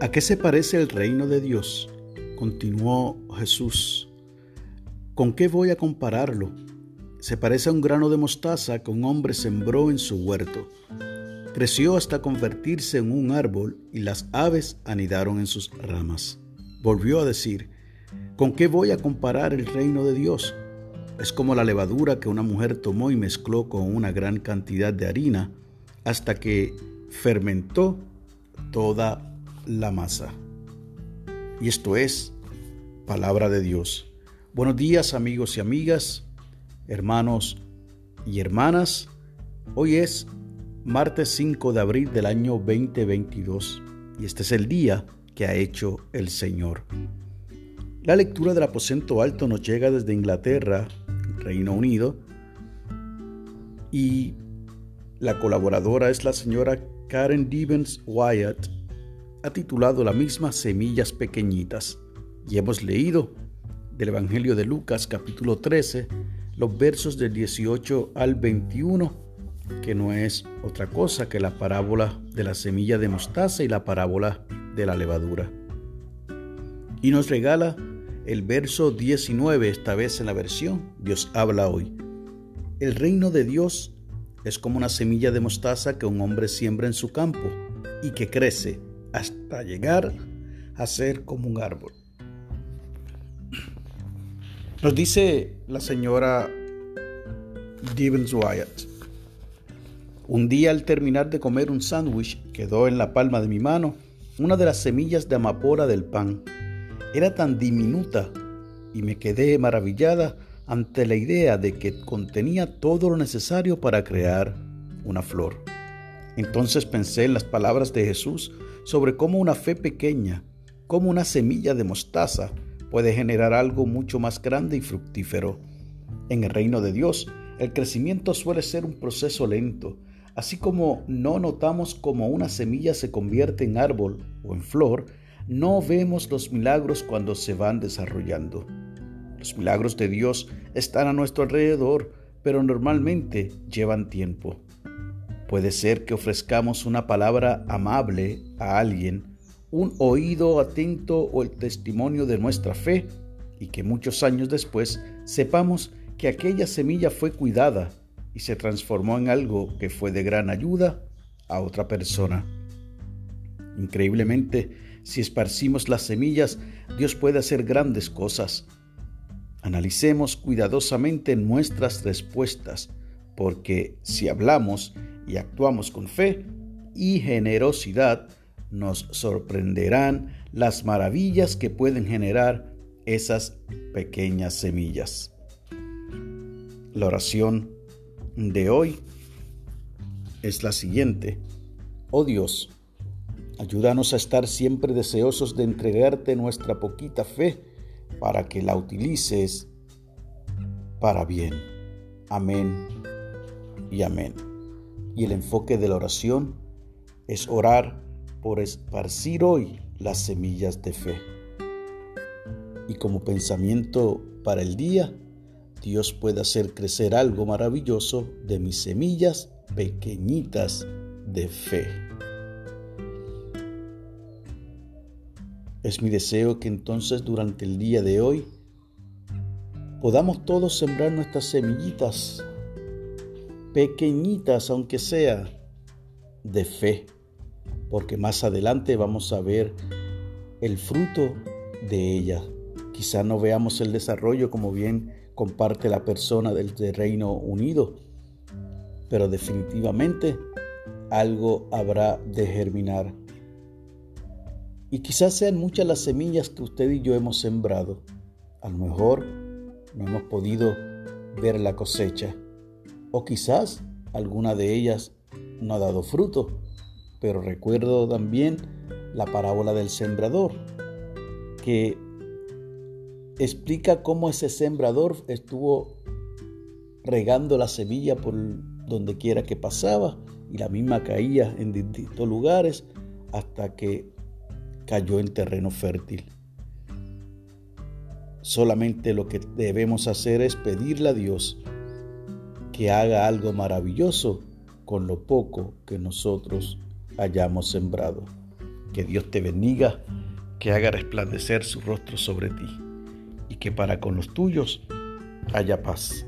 ¿A qué se parece el reino de Dios? Continuó Jesús. ¿Con qué voy a compararlo? Se parece a un grano de mostaza que un hombre sembró en su huerto. Creció hasta convertirse en un árbol y las aves anidaron en sus ramas. Volvió a decir, ¿con qué voy a comparar el reino de Dios? Es como la levadura que una mujer tomó y mezcló con una gran cantidad de harina hasta que fermentó toda la masa. Y esto es palabra de Dios. Buenos días amigos y amigas, hermanos y hermanas. Hoy es martes 5 de abril del año 2022 y este es el día que ha hecho el Señor. La lectura del aposento alto nos llega desde Inglaterra, Reino Unido, y la colaboradora es la señora Karen Divens Wyatt ha titulado la misma Semillas Pequeñitas y hemos leído del Evangelio de Lucas capítulo 13 los versos del 18 al 21 que no es otra cosa que la parábola de la semilla de mostaza y la parábola de la levadura. Y nos regala el verso 19, esta vez en la versión Dios habla hoy. El reino de Dios es como una semilla de mostaza que un hombre siembra en su campo y que crece hasta llegar a ser como un árbol. Nos dice la señora Divens Wyatt. Un día al terminar de comer un sándwich quedó en la palma de mi mano una de las semillas de amapola del pan. Era tan diminuta y me quedé maravillada ante la idea de que contenía todo lo necesario para crear una flor. Entonces pensé en las palabras de Jesús sobre cómo una fe pequeña, como una semilla de mostaza, puede generar algo mucho más grande y fructífero. En el reino de Dios, el crecimiento suele ser un proceso lento, así como no notamos cómo una semilla se convierte en árbol o en flor, no vemos los milagros cuando se van desarrollando. Los milagros de Dios están a nuestro alrededor, pero normalmente llevan tiempo. Puede ser que ofrezcamos una palabra amable a alguien, un oído atento o el testimonio de nuestra fe y que muchos años después sepamos que aquella semilla fue cuidada y se transformó en algo que fue de gran ayuda a otra persona. Increíblemente, si esparcimos las semillas, Dios puede hacer grandes cosas. Analicemos cuidadosamente nuestras respuestas, porque si hablamos y actuamos con fe y generosidad, nos sorprenderán las maravillas que pueden generar esas pequeñas semillas. La oración de hoy es la siguiente. Oh Dios, ayúdanos a estar siempre deseosos de entregarte nuestra poquita fe para que la utilices para bien. Amén y amén. Y el enfoque de la oración es orar por esparcir hoy las semillas de fe. Y como pensamiento para el día, Dios puede hacer crecer algo maravilloso de mis semillas pequeñitas de fe. Es mi deseo que entonces durante el día de hoy podamos todos sembrar nuestras semillitas pequeñitas aunque sea, de fe, porque más adelante vamos a ver el fruto de ella. Quizá no veamos el desarrollo como bien comparte la persona del, Reino Unido, pero definitivamente algo habrá de germinar. Y quizás sean muchas las semillas que usted y yo hemos sembrado. A lo mejor no hemos podido ver la cosecha o quizás alguna de ellas no ha dado fruto. Pero recuerdo también la parábola del sembrador, que explica cómo ese sembrador estuvo regando la semilla por donde quiera que pasaba y la misma caía en distintos lugares hasta que cayó en terreno fértil. Solamente lo que debemos hacer es pedirle a Dios que haga algo maravilloso con lo poco que nosotros hayamos sembrado. Que Dios te bendiga, que haga resplandecer su rostro sobre ti y que para con los tuyos haya paz.